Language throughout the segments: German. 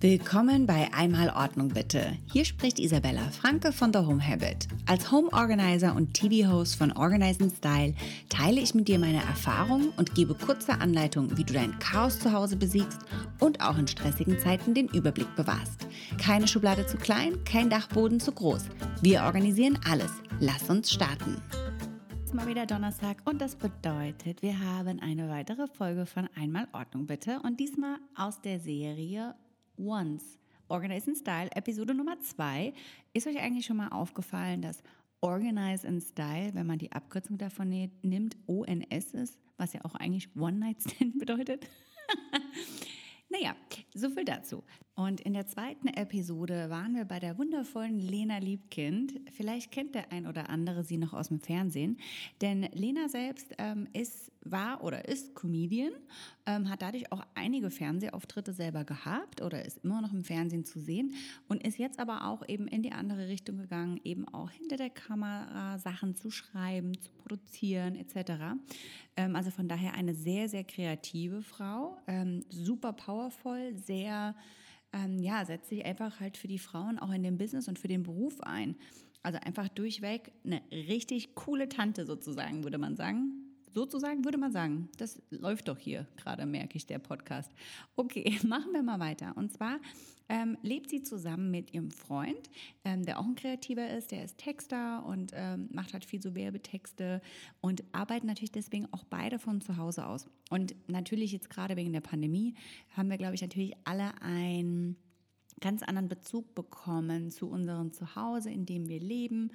Willkommen bei Einmal Ordnung bitte. Hier spricht Isabella Franke von The Home Habit. Als Home Organizer und TV-Host von Organize Style teile ich mit dir meine Erfahrungen und gebe kurze Anleitungen, wie du dein Chaos zu Hause besiegst und auch in stressigen Zeiten den Überblick bewahrst. Keine Schublade zu klein, kein Dachboden zu groß. Wir organisieren alles. Lass uns starten. Es ist mal wieder Donnerstag und das bedeutet, wir haben eine weitere Folge von Einmal Ordnung bitte und diesmal aus der Serie Once. Organize in Style, Episode Nummer 2. Ist euch eigentlich schon mal aufgefallen, dass Organize in Style, wenn man die Abkürzung davon nimmt, ONS ist, was ja auch eigentlich One Night Stand bedeutet? naja, so viel dazu. Und in der zweiten Episode waren wir bei der wundervollen Lena Liebkind. Vielleicht kennt der ein oder andere sie noch aus dem Fernsehen. Denn Lena selbst ähm, ist, war oder ist Comedian, ähm, hat dadurch auch einige Fernsehauftritte selber gehabt oder ist immer noch im Fernsehen zu sehen und ist jetzt aber auch eben in die andere Richtung gegangen, eben auch hinter der Kamera Sachen zu schreiben, zu produzieren etc. Ähm, also von daher eine sehr, sehr kreative Frau, ähm, super powervoll, sehr ähm, ja, setzt sich einfach halt für die Frauen auch in dem Business und für den Beruf ein. Also einfach durchweg eine richtig coole Tante sozusagen, würde man sagen sozusagen würde man sagen, das läuft doch hier gerade, merke ich, der Podcast. Okay, machen wir mal weiter. Und zwar ähm, lebt sie zusammen mit ihrem Freund, ähm, der auch ein Kreativer ist, der ist Texter und ähm, macht halt viel so Werbetexte und arbeiten natürlich deswegen auch beide von zu Hause aus. Und natürlich jetzt gerade wegen der Pandemie haben wir, glaube ich, natürlich alle ein ganz anderen Bezug bekommen zu unserem Zuhause, in dem wir leben,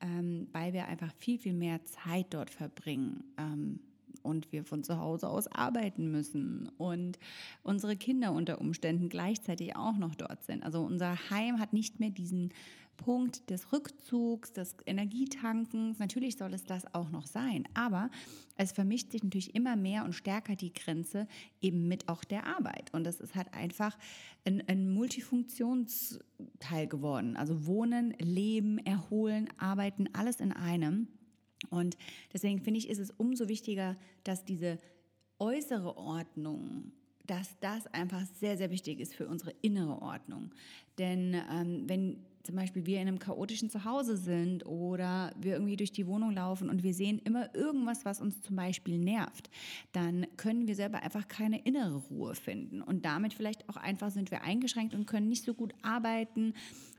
ähm, weil wir einfach viel, viel mehr Zeit dort verbringen. Ähm, und wir von zu Hause aus arbeiten müssen und unsere Kinder unter Umständen gleichzeitig auch noch dort sind. Also unser Heim hat nicht mehr diesen Punkt des Rückzugs, des Energietankens. Natürlich soll es das auch noch sein, aber es vermischt sich natürlich immer mehr und stärker die Grenze eben mit auch der Arbeit. Und das ist halt einfach ein, ein Multifunktionsteil geworden. Also Wohnen, Leben, Erholen, Arbeiten, alles in einem. Und deswegen finde ich, ist es umso wichtiger, dass diese äußere Ordnung dass das einfach sehr, sehr wichtig ist für unsere innere Ordnung. Denn ähm, wenn zum Beispiel wir in einem chaotischen Zuhause sind oder wir irgendwie durch die Wohnung laufen und wir sehen immer irgendwas, was uns zum Beispiel nervt, dann können wir selber einfach keine innere Ruhe finden. Und damit vielleicht auch einfach sind wir eingeschränkt und können nicht so gut arbeiten,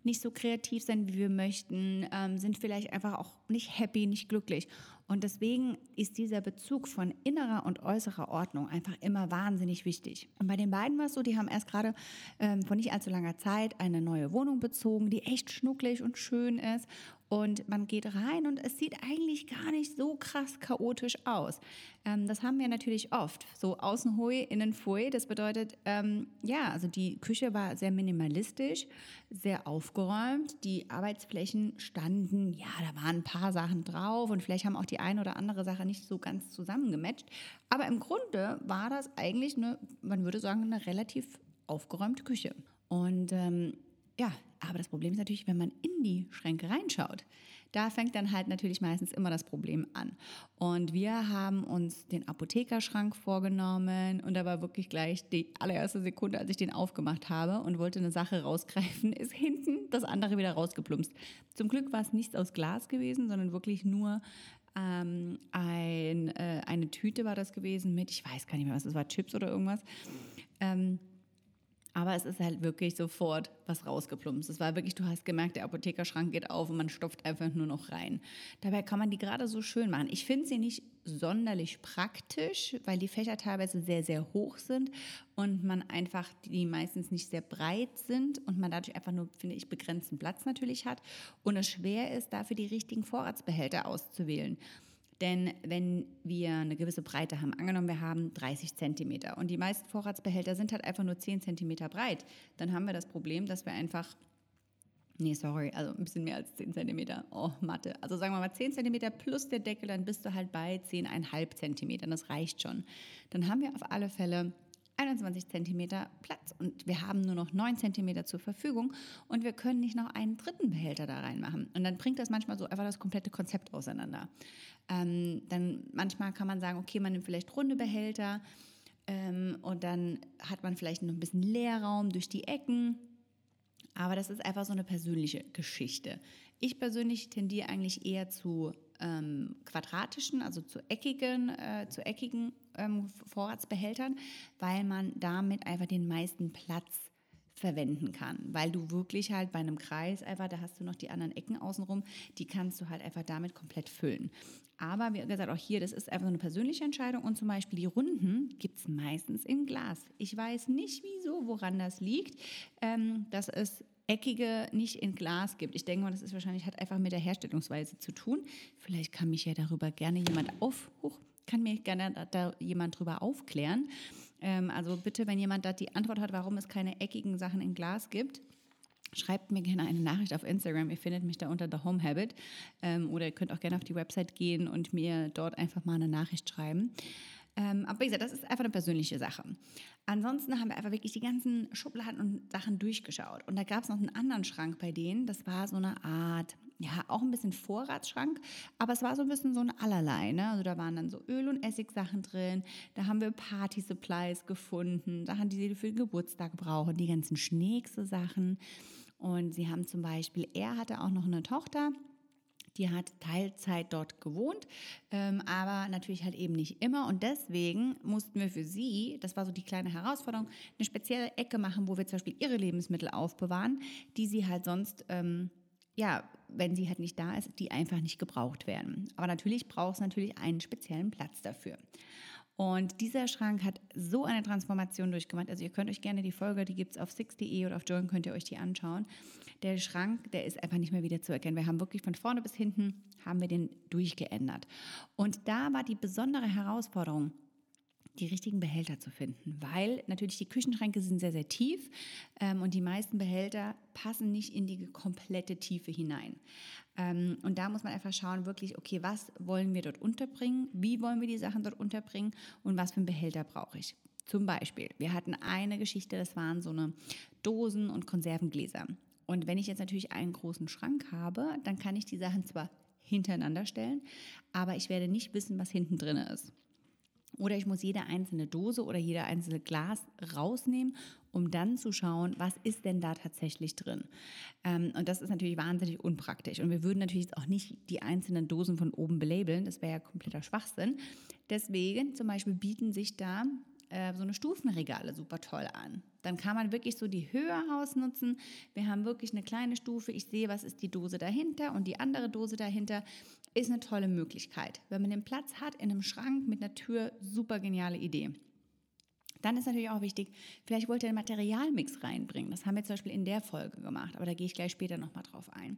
nicht so kreativ sein, wie wir möchten, ähm, sind vielleicht einfach auch nicht happy, nicht glücklich. Und deswegen ist dieser Bezug von innerer und äußerer Ordnung einfach immer wahnsinnig wichtig. Und bei den beiden war es so, die haben erst gerade ähm, vor nicht allzu langer Zeit eine neue Wohnung bezogen, die echt schnucklig und schön ist und man geht rein und es sieht eigentlich gar nicht so krass chaotisch aus. Ähm, das haben wir natürlich oft. So außen hui, innen fui. Das bedeutet, ähm, ja, also die Küche war sehr minimalistisch, sehr aufgeräumt. Die Arbeitsflächen standen, ja, da waren ein paar Sachen drauf und vielleicht haben auch die eine oder andere Sache nicht so ganz zusammengematcht. Aber im Grunde war das eigentlich eine, man würde sagen, eine relativ aufgeräumte Küche. Und ähm, ja, aber das Problem ist natürlich, wenn man in die Schränke reinschaut, da fängt dann halt natürlich meistens immer das Problem an. Und wir haben uns den Apothekerschrank vorgenommen und da war wirklich gleich die allererste Sekunde, als ich den aufgemacht habe und wollte eine Sache rausgreifen, ist hinten das andere wieder rausgeplumpst. Zum Glück war es nichts aus Glas gewesen, sondern wirklich nur ähm, ein, äh, eine Tüte war das gewesen mit, ich weiß gar nicht mehr, was es war, Chips oder irgendwas. Ähm, aber es ist halt wirklich sofort was rausgeplumpst. Es war wirklich, du hast gemerkt, der Apothekerschrank geht auf und man stopft einfach nur noch rein. Dabei kann man die gerade so schön machen. Ich finde sie nicht sonderlich praktisch, weil die Fächer teilweise sehr, sehr hoch sind und man einfach die meistens nicht sehr breit sind und man dadurch einfach nur, finde ich, begrenzten Platz natürlich hat und es schwer ist, dafür die richtigen Vorratsbehälter auszuwählen. Denn wenn wir eine gewisse Breite haben, angenommen wir haben 30 Zentimeter und die meisten Vorratsbehälter sind halt einfach nur 10 Zentimeter breit, dann haben wir das Problem, dass wir einfach Nee, sorry, also ein bisschen mehr als 10 Zentimeter. Oh, Mathe. Also sagen wir mal 10 Zentimeter plus der Deckel, dann bist du halt bei 10,5 Zentimetern. Das reicht schon. Dann haben wir auf alle Fälle 21 Zentimeter Platz und wir haben nur noch 9 Zentimeter zur Verfügung und wir können nicht noch einen dritten Behälter da reinmachen. Und dann bringt das manchmal so einfach das komplette Konzept auseinander. Ähm, dann manchmal kann man sagen, okay, man nimmt vielleicht runde Behälter, Ähm, und dann hat man vielleicht noch ein bisschen Leerraum durch die Ecken. Aber das ist einfach so eine persönliche Geschichte. Ich persönlich tendiere eigentlich eher zu ähm, quadratischen, also zu eckigen, äh, zu eckigen ähm, Vorratsbehältern, weil man damit einfach den meisten Platz verwenden kann, weil du wirklich halt bei einem Kreis einfach, da hast du noch die anderen Ecken außenrum, die kannst du halt einfach damit komplett füllen. Aber wie gesagt, auch hier, das ist einfach eine persönliche Entscheidung und zum Beispiel die Runden gibt es meistens in Glas. Ich weiß nicht wieso, woran das liegt, ähm, dass es eckige nicht in Glas gibt. Ich denke mal, das ist wahrscheinlich hat einfach mit der Herstellungsweise zu tun. Vielleicht kann mich ja darüber gerne jemand auf, hoch, kann mir gerne da, da jemand drüber aufklären. Ähm, also bitte, wenn jemand da die Antwort hat, warum es keine eckigen Sachen in Glas gibt, Schreibt mir gerne eine Nachricht auf Instagram. Ihr findet mich da unter The Home Habit. Ähm, oder ihr könnt auch gerne auf die Website gehen und mir dort einfach mal eine Nachricht schreiben. Ähm, aber wie gesagt, das ist einfach eine persönliche Sache. Ansonsten haben wir einfach wirklich die ganzen Schubladen und Sachen durchgeschaut. Und da gab es noch einen anderen Schrank bei denen. Das war so eine Art, ja, auch ein bisschen Vorratsschrank, aber es war so ein bisschen so ein Allerlei. Ne? Also da waren dann so Öl- und Essigsachen drin. Da haben wir Party-Supplies gefunden, Sachen, die sie für den Geburtstag brauchen, die ganzen Schneekse-Sachen. Und sie haben zum Beispiel, er hatte auch noch eine Tochter die hat Teilzeit dort gewohnt, ähm, aber natürlich halt eben nicht immer. Und deswegen mussten wir für sie, das war so die kleine Herausforderung, eine spezielle Ecke machen, wo wir zum Beispiel ihre Lebensmittel aufbewahren, die sie halt sonst, ähm, ja, wenn sie halt nicht da ist, die einfach nicht gebraucht werden. Aber natürlich braucht es natürlich einen speziellen Platz dafür. Und dieser Schrank hat so eine Transformation durchgemacht. Also ihr könnt euch gerne die Folge, die gibt es auf 6.de oder auf Join, könnt ihr euch die anschauen. Der Schrank, der ist einfach nicht mehr wieder zu erkennen. Wir haben wirklich von vorne bis hinten, haben wir den durchgeändert. Und da war die besondere Herausforderung, die richtigen Behälter zu finden, weil natürlich die Küchenschränke sind sehr, sehr tief ähm, und die meisten Behälter passen nicht in die komplette Tiefe hinein. Ähm, und da muss man einfach schauen, wirklich, okay, was wollen wir dort unterbringen, wie wollen wir die Sachen dort unterbringen und was für einen Behälter brauche ich. Zum Beispiel, wir hatten eine Geschichte, das waren so eine Dosen und Konservengläser. Und wenn ich jetzt natürlich einen großen Schrank habe, dann kann ich die Sachen zwar hintereinander stellen, aber ich werde nicht wissen, was hinten drin ist. Oder ich muss jede einzelne Dose oder jede einzelne Glas rausnehmen, um dann zu schauen, was ist denn da tatsächlich drin. Ähm, und das ist natürlich wahnsinnig unpraktisch. Und wir würden natürlich auch nicht die einzelnen Dosen von oben belabeln, das wäre ja kompletter Schwachsinn. Deswegen zum Beispiel bieten sich da äh, so eine Stufenregale super toll an. Dann kann man wirklich so die Höhe ausnutzen. Wir haben wirklich eine kleine Stufe. Ich sehe, was ist die Dose dahinter und die andere Dose dahinter ist eine tolle Möglichkeit. Wenn man den Platz hat in einem Schrank mit einer Tür, super geniale Idee. Dann ist natürlich auch wichtig, vielleicht wollt ihr einen Materialmix reinbringen. Das haben wir zum Beispiel in der Folge gemacht, aber da gehe ich gleich später nochmal drauf ein.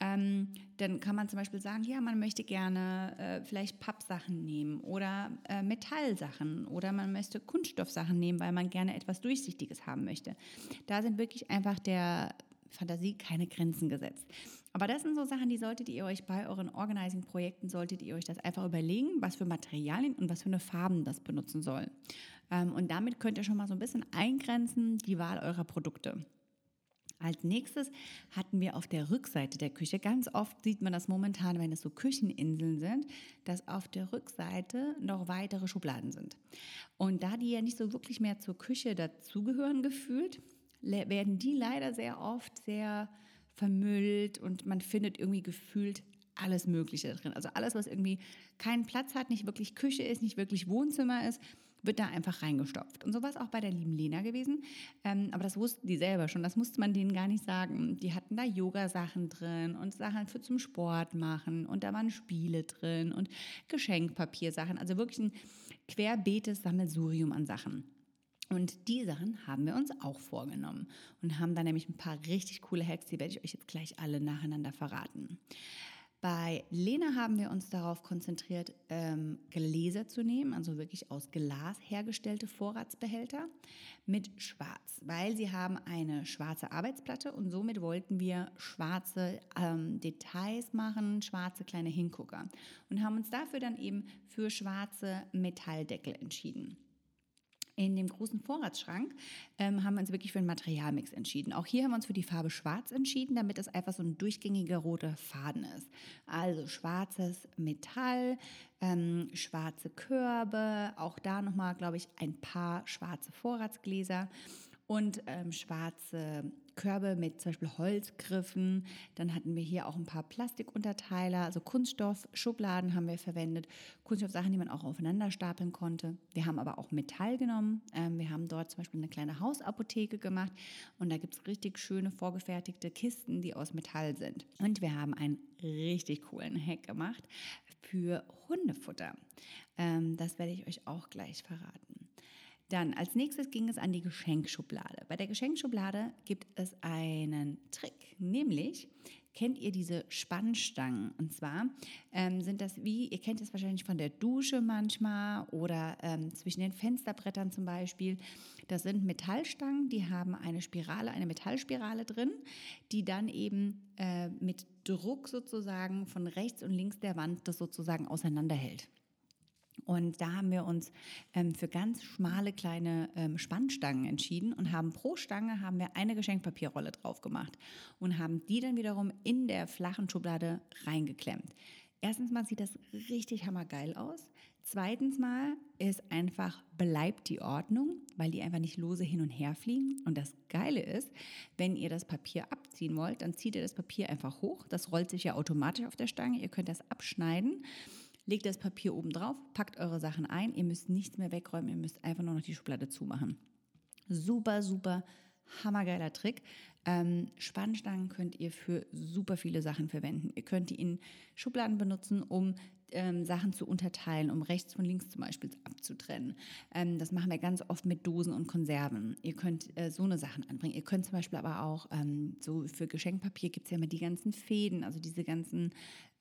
Ähm, dann kann man zum Beispiel sagen, ja, man möchte gerne äh, vielleicht Pappsachen nehmen oder äh, Metallsachen oder man möchte Kunststoffsachen nehmen, weil man gerne etwas Durchsichtiges haben möchte. Da sind wirklich einfach der Fantasie keine Grenzen gesetzt. Aber das sind so Sachen, die solltet ihr euch bei euren Organizing-Projekten, solltet ihr euch das einfach überlegen, was für Materialien und was für eine Farben das benutzen soll. Ähm, und damit könnt ihr schon mal so ein bisschen eingrenzen die Wahl eurer Produkte. Als nächstes hatten wir auf der Rückseite der Küche, ganz oft sieht man das momentan, wenn es so Kücheninseln sind, dass auf der Rückseite noch weitere Schubladen sind. Und da die ja nicht so wirklich mehr zur Küche dazugehören gefühlt, werden die leider sehr oft sehr vermüllt und man findet irgendwie gefühlt alles Mögliche drin. Also alles, was irgendwie keinen Platz hat, nicht wirklich Küche ist, nicht wirklich Wohnzimmer ist, wird da einfach reingestopft. Und so war es auch bei der lieben Lena gewesen. Ähm, aber das wussten die selber schon, das musste man denen gar nicht sagen. Die hatten da Yoga-Sachen drin und Sachen für zum Sport machen und da waren Spiele drin und Geschenkpapiersachen. Also wirklich ein querbeetes Sammelsurium an Sachen. Und die Sachen haben wir uns auch vorgenommen und haben da nämlich ein paar richtig coole Hacks, die werde ich euch jetzt gleich alle nacheinander verraten. Bei Lena haben wir uns darauf konzentriert, ähm, Gläser zu nehmen, also wirklich aus Glas hergestellte Vorratsbehälter mit Schwarz, weil sie haben eine schwarze Arbeitsplatte und somit wollten wir schwarze ähm, Details machen, schwarze kleine Hingucker und haben uns dafür dann eben für schwarze Metalldeckel entschieden. In dem großen Vorratsschrank ähm, haben wir uns wirklich für einen Materialmix entschieden. Auch hier haben wir uns für die Farbe Schwarz entschieden, damit es einfach so ein durchgängiger roter Faden ist. Also schwarzes Metall, ähm, schwarze Körbe, auch da nochmal, glaube ich, ein paar schwarze Vorratsgläser und ähm, schwarze Körbe mit zum Beispiel Holzgriffen. Dann hatten wir hier auch ein paar Plastikunterteiler, also Kunststoffschubladen haben wir verwendet. Kunststoffsachen, die man auch aufeinander stapeln konnte. Wir haben aber auch Metall genommen. Ähm, wir haben dort zum Beispiel eine kleine Hausapotheke gemacht und da gibt es richtig schöne vorgefertigte Kisten, die aus Metall sind. Und wir haben einen richtig coolen Hack gemacht für Hundefutter. Ähm, das werde ich euch auch gleich verraten. Dann als nächstes ging es an die Geschenkschublade. Bei der Geschenkschublade gibt es einen Trick, nämlich kennt ihr diese Spannstangen. Und zwar ähm, sind das wie, ihr kennt es wahrscheinlich von der Dusche manchmal oder ähm, zwischen den Fensterbrettern zum Beispiel. Das sind Metallstangen, die haben eine Spirale, eine Metallspirale drin, die dann eben äh, mit Druck sozusagen von rechts und links der Wand das sozusagen auseinanderhält. Und da haben wir uns ähm, für ganz schmale kleine ähm, Spannstangen entschieden und haben pro Stange haben wir eine Geschenkpapierrolle drauf gemacht und haben die dann wiederum in der flachen Schublade reingeklemmt. Erstens mal sieht das richtig hammergeil aus. Zweitens mal ist einfach bleibt die Ordnung, weil die einfach nicht lose hin und her fliegen. Und das Geile ist, wenn ihr das Papier abziehen wollt, dann zieht ihr das Papier einfach hoch. Das rollt sich ja automatisch auf der Stange. Ihr könnt das abschneiden legt das Papier oben drauf, packt eure Sachen ein. Ihr müsst nichts mehr wegräumen, ihr müsst einfach nur noch die Schublade zumachen. Super, super hammergeiler Trick. Ähm, Spannstangen könnt ihr für super viele Sachen verwenden. Ihr könnt die in Schubladen benutzen, um ähm, Sachen zu unterteilen, um rechts von links zum Beispiel abzutrennen. Ähm, das machen wir ganz oft mit Dosen und Konserven. Ihr könnt äh, so eine Sachen anbringen. Ihr könnt zum Beispiel aber auch, ähm, so für Geschenkpapier gibt es ja immer die ganzen Fäden, also diese ganzen,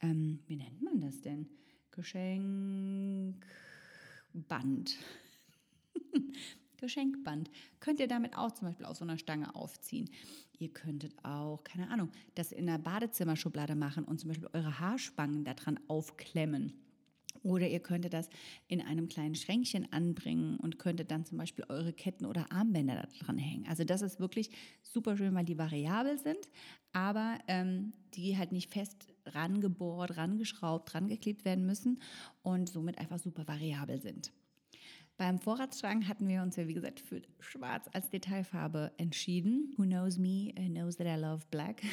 ähm, wie nennt man das denn? Geschenkband. Geschenkband. Könnt ihr damit auch zum Beispiel aus so einer Stange aufziehen. Ihr könntet auch, keine Ahnung, das in der Badezimmerschublade machen und zum Beispiel eure Haarspangen daran aufklemmen. Oder ihr könntet das in einem kleinen Schränkchen anbringen und könntet dann zum Beispiel eure Ketten oder Armbänder da dran hängen. Also das ist wirklich super schön, weil die variabel sind, aber ähm, die halt nicht fest rangebohrt, rangeschraubt, rangeklebt werden müssen und somit einfach super variabel sind. Beim Vorratsschrank hatten wir uns ja, wie gesagt, für Schwarz als Detailfarbe entschieden. Who knows me knows that I love black.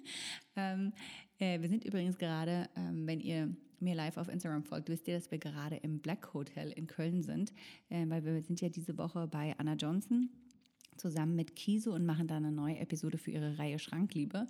ähm, äh, wir sind übrigens gerade, ähm, wenn ihr mir live auf Instagram folgt, wisst ihr, dass wir gerade im Black Hotel in Köln sind, äh, weil wir sind ja diese Woche bei Anna Johnson zusammen mit Kiso und machen da eine neue Episode für ihre Reihe Schrankliebe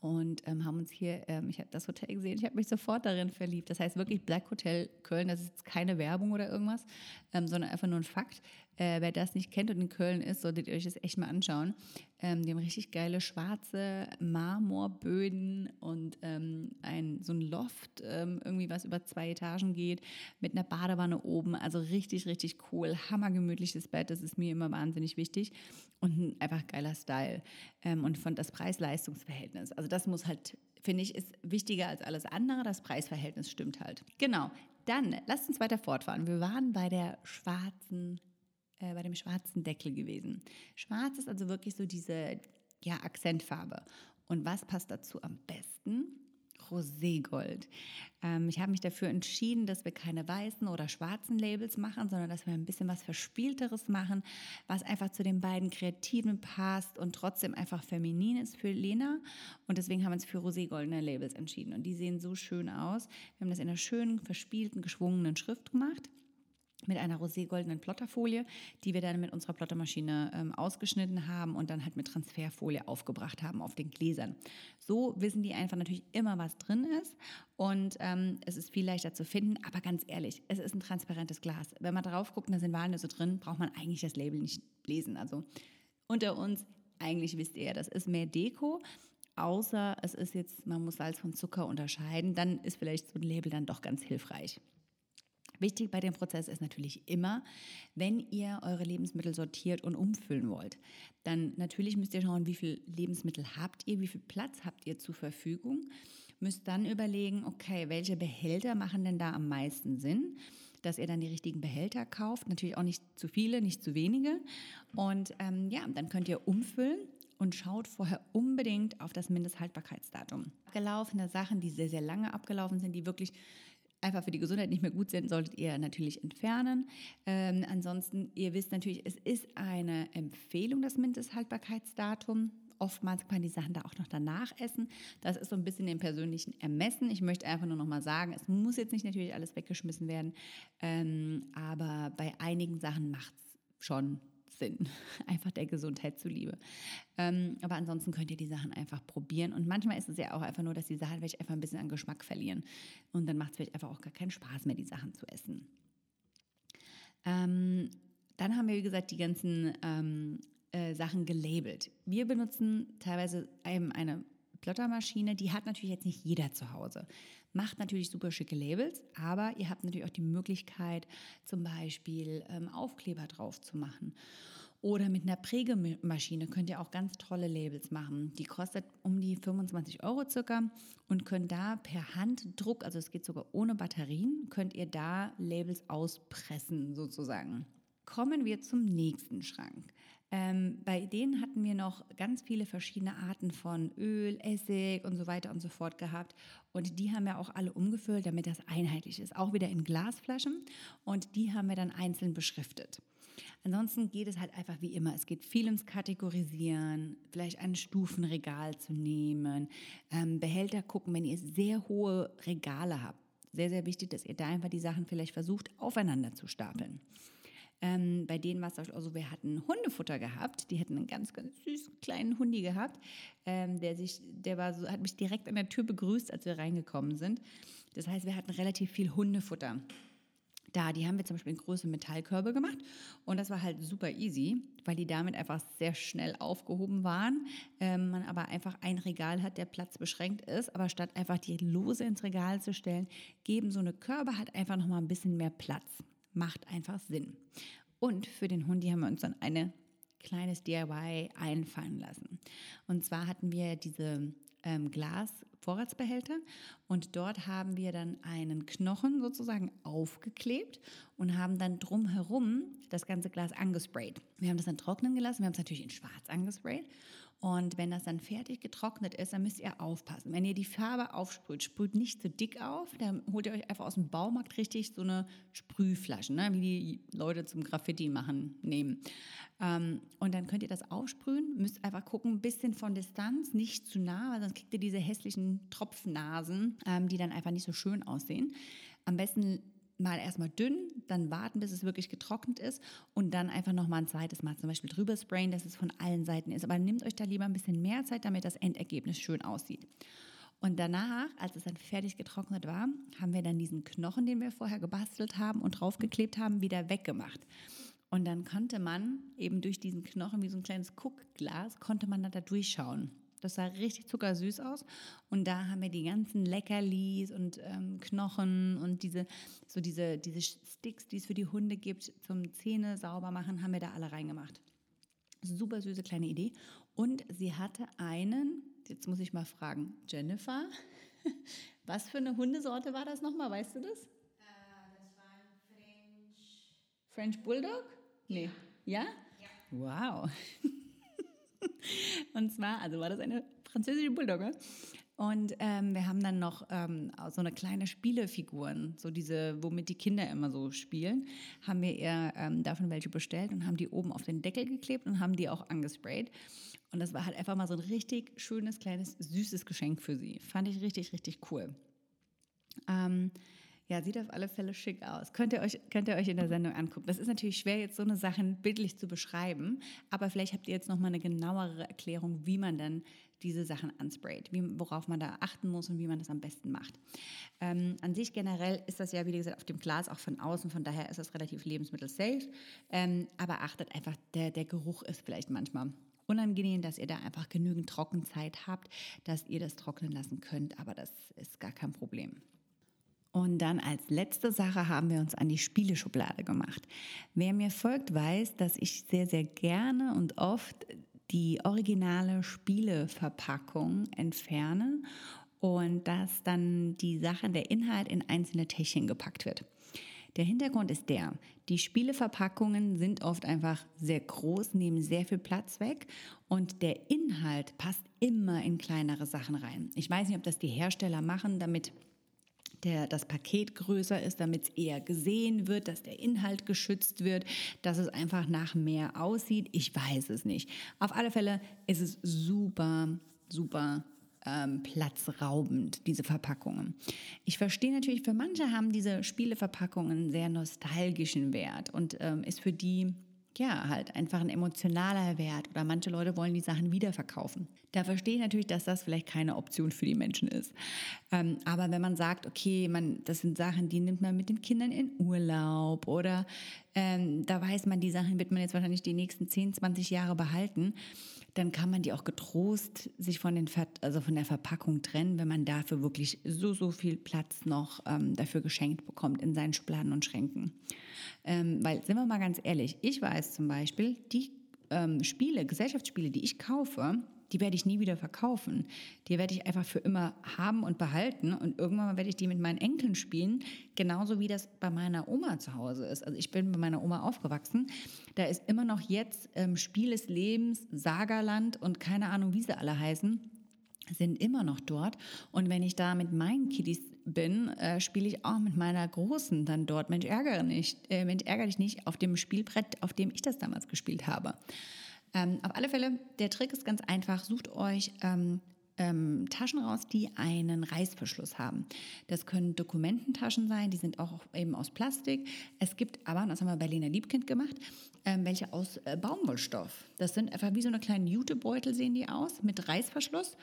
und ähm, haben uns hier, ähm, ich habe das Hotel gesehen, ich habe mich sofort darin verliebt. Das heißt wirklich Black Hotel Köln, das ist keine Werbung oder irgendwas, ähm, sondern einfach nur ein Fakt. Äh, wer das nicht kennt und in Köln ist, solltet ihr euch das echt mal anschauen. Ähm, die haben richtig geile schwarze Marmorböden und ähm, ein, so ein Loft, ähm, irgendwie was über zwei Etagen geht, mit einer Badewanne oben. Also richtig, richtig cool. Hammergemütliches Bett, das ist mir immer wahnsinnig wichtig. Und ein einfach geiler Style. Ähm, und von das Preis-Leistungs-Verhältnis. Also das muss halt, finde ich, ist wichtiger als alles andere. Das Preisverhältnis stimmt halt. Genau. Dann lasst uns weiter fortfahren. Wir waren bei der schwarzen, äh, bei dem schwarzen Deckel gewesen. Schwarz ist also wirklich so diese ja, Akzentfarbe. Und was passt dazu am besten? Roségold. Ähm, ich habe mich dafür entschieden, dass wir keine weißen oder schwarzen Labels machen, sondern dass wir ein bisschen was Verspielteres machen, was einfach zu den beiden Kreativen passt und trotzdem einfach feminin ist für Lena. Und deswegen haben wir uns für roségoldene Labels entschieden. Und die sehen so schön aus. Wir haben das in einer schönen, verspielten, geschwungenen Schrift gemacht mit einer roségoldenen Plotterfolie, die wir dann mit unserer Plottermaschine ähm, ausgeschnitten haben und dann halt mit Transferfolie aufgebracht haben auf den Gläsern. So wissen die einfach natürlich immer, was drin ist und ähm, es ist viel leichter zu finden, aber ganz ehrlich, es ist ein transparentes Glas. Wenn man drauf guckt da sind Walnüsse drin, braucht man eigentlich das Label nicht lesen. Also unter uns, eigentlich wisst ihr, das ist mehr Deko, außer es ist jetzt, man muss Salz von Zucker unterscheiden, dann ist vielleicht so ein Label dann doch ganz hilfreich. Wichtig bei dem Prozess ist natürlich immer, wenn ihr eure Lebensmittel sortiert und umfüllen wollt, dann natürlich müsst ihr schauen, wie viel Lebensmittel habt ihr, wie viel Platz habt ihr zur Verfügung. Müsst dann überlegen, okay, welche Behälter machen denn da am meisten Sinn? dass ihr dann die richtigen Behälter kauft. Natürlich auch nicht zu viele, nicht zu wenige. Und ähm, ja, dann könnt ihr umfüllen und schaut vorher unbedingt auf das Mindesthaltbarkeitsdatum. Abgelaufene Sachen, die sehr, sehr lange abgelaufen sind, die wirklich einfach für die Gesundheit nicht mehr gut sind, solltet ihr natürlich entfernen. Ähm, ansonsten, ihr wisst natürlich, es ist eine Empfehlung, das Mindesthaltbarkeitsdatum. Oftmals kann man die Sachen da auch noch danach essen. Das ist so ein bisschen dem persönlichen Ermessen. Ich möchte einfach nur noch mal sagen, es muss jetzt nicht natürlich alles weggeschmissen werden, ähm, aber bei einigen Sachen macht es schon Sinn, einfach der Gesundheit zuliebe. Ähm, aber ansonsten könnt ihr die Sachen einfach probieren. Und manchmal ist es ja auch einfach nur, dass die Sachen vielleicht einfach ein bisschen an Geschmack verlieren. Und dann macht es vielleicht einfach auch gar keinen Spaß mehr, die Sachen zu essen. Ähm, dann haben wir, wie gesagt, die ganzen ähm, äh, Sachen gelabelt. Wir benutzen teilweise eine Plottermaschine, die hat natürlich jetzt nicht jeder zu Hause. Macht natürlich super schicke Labels, aber ihr habt natürlich auch die Möglichkeit, zum Beispiel ähm, Aufkleber drauf zu machen. Oder mit einer Prägemaschine könnt ihr auch ganz tolle Labels machen. Die kostet um die 25 Euro circa und könnt da per Handdruck, also es geht sogar ohne Batterien, könnt ihr da Labels auspressen sozusagen. Kommen wir zum nächsten Schrank. Ähm, bei denen hatten wir noch ganz viele verschiedene Arten von Öl, Essig und so weiter und so fort gehabt. Und die haben wir auch alle umgefüllt, damit das einheitlich ist. Auch wieder in Glasflaschen. Und die haben wir dann einzeln beschriftet. Ansonsten geht es halt einfach wie immer. Es geht viel ums Kategorisieren, vielleicht ein Stufenregal zu nehmen, ähm, Behälter gucken, wenn ihr sehr hohe Regale habt. Sehr, sehr wichtig, dass ihr da einfach die Sachen vielleicht versucht, aufeinander zu stapeln. Ähm, bei denen war es auch so, wir hatten Hundefutter gehabt. Die hätten einen ganz, ganz süßen kleinen Hundi gehabt. Ähm, der sich, der war so, hat mich direkt an der Tür begrüßt, als wir reingekommen sind. Das heißt, wir hatten relativ viel Hundefutter da. Die haben wir zum Beispiel in große Metallkörbe gemacht und das war halt super easy, weil die damit einfach sehr schnell aufgehoben waren. Ähm, man aber einfach ein Regal hat, der Platz beschränkt ist, aber statt einfach die lose ins Regal zu stellen, geben so eine Körbe halt einfach noch mal ein bisschen mehr Platz macht einfach Sinn. Und für den Hund, die haben wir uns dann eine kleines DIY einfallen lassen. Und zwar hatten wir diese ähm, Glas-Vorratsbehälter und dort haben wir dann einen Knochen sozusagen aufgeklebt und haben dann drumherum das ganze Glas angesprayt. Wir haben das dann trocknen gelassen, wir haben es natürlich in schwarz angesprayt und wenn das dann fertig getrocknet ist, dann müsst ihr aufpassen. Wenn ihr die Farbe aufsprüht, sprüht nicht zu dick auf, dann holt ihr euch einfach aus dem Baumarkt richtig so eine Sprühflasche, ne, wie die Leute zum Graffiti machen, nehmen. Ähm, und dann könnt ihr das aufsprühen, müsst einfach gucken, ein bisschen von Distanz, nicht zu nah, weil sonst kriegt ihr diese hässlichen Tropfnasen, ähm, die dann einfach nicht so schön aussehen. Am besten mal erstmal dünn, dann warten, bis es wirklich getrocknet ist und dann einfach nochmal ein zweites Mal zum Beispiel drüber sprayen, dass es von allen Seiten ist. Aber nehmt euch da lieber ein bisschen mehr Zeit, damit das Endergebnis schön aussieht. Und danach, als es dann fertig getrocknet war, haben wir dann diesen Knochen, den wir vorher gebastelt haben und draufgeklebt haben, wieder weggemacht. Und dann konnte man eben durch diesen Knochen, wie so ein kleines Guckglas, konnte man da durchschauen. Das sah richtig zuckersüß aus. Und da haben wir die ganzen Leckerlis und ähm, Knochen und diese, so diese, diese Sticks, die es für die Hunde gibt, zum Zähne sauber machen, haben wir da alle reingemacht. Super süße kleine Idee. Und sie hatte einen, jetzt muss ich mal fragen, Jennifer, was für eine Hundesorte war das nochmal? Weißt du das? Uh, das war ein French. French Bulldog? Nee. Ja? Ja. Wow. Und zwar, also war das eine französische Bulldogge. Und ähm, wir haben dann noch ähm, so eine kleine Spielefiguren, so diese, womit die Kinder immer so spielen, haben wir ihr ähm, davon welche bestellt und haben die oben auf den Deckel geklebt und haben die auch angesprayt. Und das war halt einfach mal so ein richtig schönes, kleines, süßes Geschenk für sie. Fand ich richtig, richtig cool. Ähm, ja, sieht auf alle Fälle schick aus. Könnt ihr, euch, könnt ihr euch in der Sendung angucken. Das ist natürlich schwer, jetzt so eine Sache bildlich zu beschreiben, aber vielleicht habt ihr jetzt nochmal eine genauere Erklärung, wie man dann diese Sachen ansprayt, wie, worauf man da achten muss und wie man das am besten macht. Ähm, an sich generell ist das ja, wie gesagt, auf dem Glas auch von außen, von daher ist das relativ lebensmittelsafe. Ähm, aber achtet einfach, der, der Geruch ist vielleicht manchmal unangenehm, dass ihr da einfach genügend Trockenzeit habt, dass ihr das trocknen lassen könnt, aber das ist gar kein Problem. Und dann als letzte Sache haben wir uns an die Spieleschublade gemacht. Wer mir folgt, weiß, dass ich sehr, sehr gerne und oft die originale Spieleverpackung entferne und dass dann die Sache, der Inhalt in einzelne Täschchen gepackt wird. Der Hintergrund ist der, die Spieleverpackungen sind oft einfach sehr groß, nehmen sehr viel Platz weg und der Inhalt passt immer in kleinere Sachen rein. Ich weiß nicht, ob das die Hersteller machen, damit der, das Paket größer ist, damit es eher gesehen wird, dass der Inhalt geschützt wird, dass es einfach nach mehr aussieht. Ich weiß es nicht. Auf alle Fälle ist es super, super ähm, platzraubend, diese Verpackungen. Ich verstehe natürlich, für manche haben diese Spieleverpackungen einen sehr nostalgischen Wert und ähm, ist für die ja, halt einfach ein emotionaler Wert oder manche Leute wollen die Sachen wiederverkaufen. Da verstehe ich natürlich, dass das vielleicht keine Option für die Menschen ist. Ähm, aber wenn man sagt, okay, man, das sind Sachen, die nimmt man mit den Kindern in Urlaub oder ähm, da weiß man, die Sachen wird man jetzt wahrscheinlich die nächsten 10, 20 Jahre behalten, dann kann man die auch getrost sich von, den Ver also von der Verpackung trennen, wenn man dafür wirklich so, so viel Platz noch ähm, dafür geschenkt bekommt in seinen Schubladen und Schränken. Ähm, weil, sind wir mal ganz ehrlich, ich weiß zum Beispiel, die ähm, Spiele, Gesellschaftsspiele, die ich kaufe, die werde ich nie wieder verkaufen. Die werde ich einfach für immer haben und behalten und irgendwann werde ich die mit meinen Enkeln spielen, genauso wie das bei meiner Oma zu Hause ist. Also ich bin bei meiner Oma aufgewachsen. Da ist immer noch jetzt ähm, Spiel des Lebens, Sagerland und keine Ahnung, wie sie alle heißen sind immer noch dort. Und wenn ich da mit meinen Kiddies bin, äh, spiele ich auch mit meiner Großen dann dort. Mensch, ärgere, nicht, äh, Mensch, ärgere dich nicht auf dem Spielbrett, auf dem ich das damals gespielt habe. Ähm, auf alle Fälle, der Trick ist ganz einfach. Sucht euch ähm, ähm, Taschen raus, die einen Reißverschluss haben. Das können Dokumententaschen sein, die sind auch eben aus Plastik. Es gibt aber, das haben wir Berliner Liebkind gemacht, ähm, welche aus äh, Baumwollstoff. Das sind einfach wie so eine kleine Jutebeutel sehen die aus mit Reißverschluss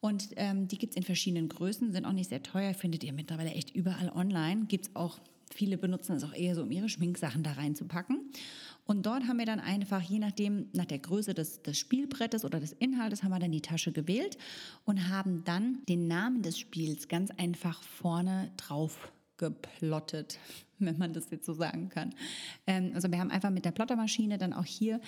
und ähm, die gibt es in verschiedenen Größen, sind auch nicht sehr teuer, findet ihr mittlerweile echt überall online. Gibt es auch, viele benutzen es auch eher so, um ihre Schminksachen da reinzupacken. Und dort haben wir dann einfach, je nachdem, nach der Größe des, des Spielbrettes oder des Inhaltes, haben wir dann die Tasche gewählt und haben dann den Namen des Spiels ganz einfach vorne drauf geplottet, wenn man das jetzt so sagen kann. Ähm, also wir haben einfach mit der Plottermaschine dann auch hier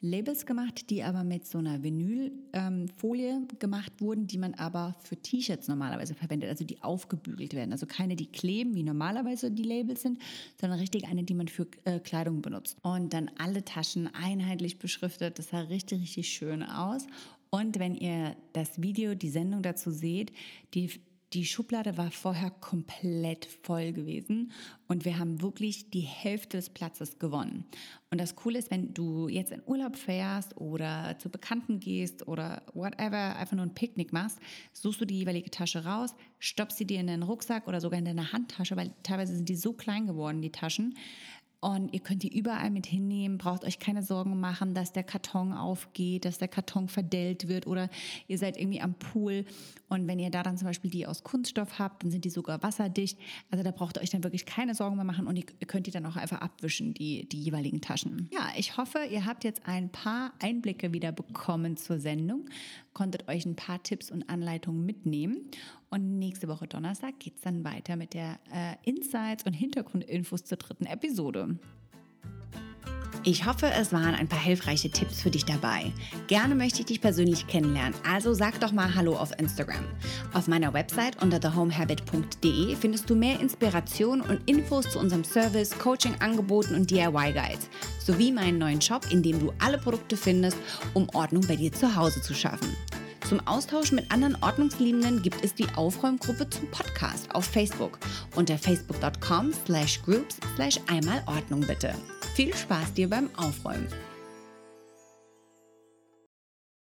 Labels gemacht, die aber mit so einer Vinylfolie ähm, gemacht wurden, die man aber für T-Shirts normalerweise verwendet, also die aufgebügelt werden. Also keine, die kleben, wie normalerweise die Labels sind, sondern richtig eine, die man für äh, Kleidung benutzt. Und dann alle Taschen einheitlich beschriftet. Das sah richtig, richtig schön aus. Und wenn ihr das Video, die Sendung dazu seht, die die Schublade war vorher komplett voll gewesen und wir haben wirklich die Hälfte des Platzes gewonnen. Und das Coole ist, wenn du jetzt in Urlaub fährst oder zu Bekannten gehst oder whatever, einfach nur ein Picknick machst, suchst du die jeweilige Tasche raus, stoppst sie dir in deinen Rucksack oder sogar in deine Handtasche, weil teilweise sind die so klein geworden, die Taschen, und ihr könnt die überall mit hinnehmen, braucht euch keine Sorgen machen, dass der Karton aufgeht, dass der Karton verdellt wird oder ihr seid irgendwie am Pool und wenn ihr da dann zum Beispiel die aus Kunststoff habt, dann sind die sogar wasserdicht. Also da braucht ihr euch dann wirklich keine Sorgen mehr machen und ihr könnt die dann auch einfach abwischen, die, die jeweiligen Taschen. Ja, ich hoffe, ihr habt jetzt ein paar Einblicke wieder bekommen zur Sendung, konntet euch ein paar Tipps und Anleitungen mitnehmen und nächste Woche Donnerstag geht es dann weiter mit der äh, Insights und Hintergrundinfos zur dritten Episode. Ich hoffe, es waren ein paar hilfreiche Tipps für dich dabei. Gerne möchte ich dich persönlich kennenlernen, also sag doch mal Hallo auf Instagram. Auf meiner Website unter thehomehabit.de findest du mehr Inspiration und Infos zu unserem Service, Coaching-Angeboten und DIY-Guides sowie meinen neuen Shop, in dem du alle Produkte findest, um Ordnung bei dir zu Hause zu schaffen. Zum Austausch mit anderen Ordnungsliebenden gibt es die Aufräumgruppe zum Podcast auf Facebook unter facebook.com slash groups slash einmal Ordnung bitte. Viel Spaß dir beim Aufräumen.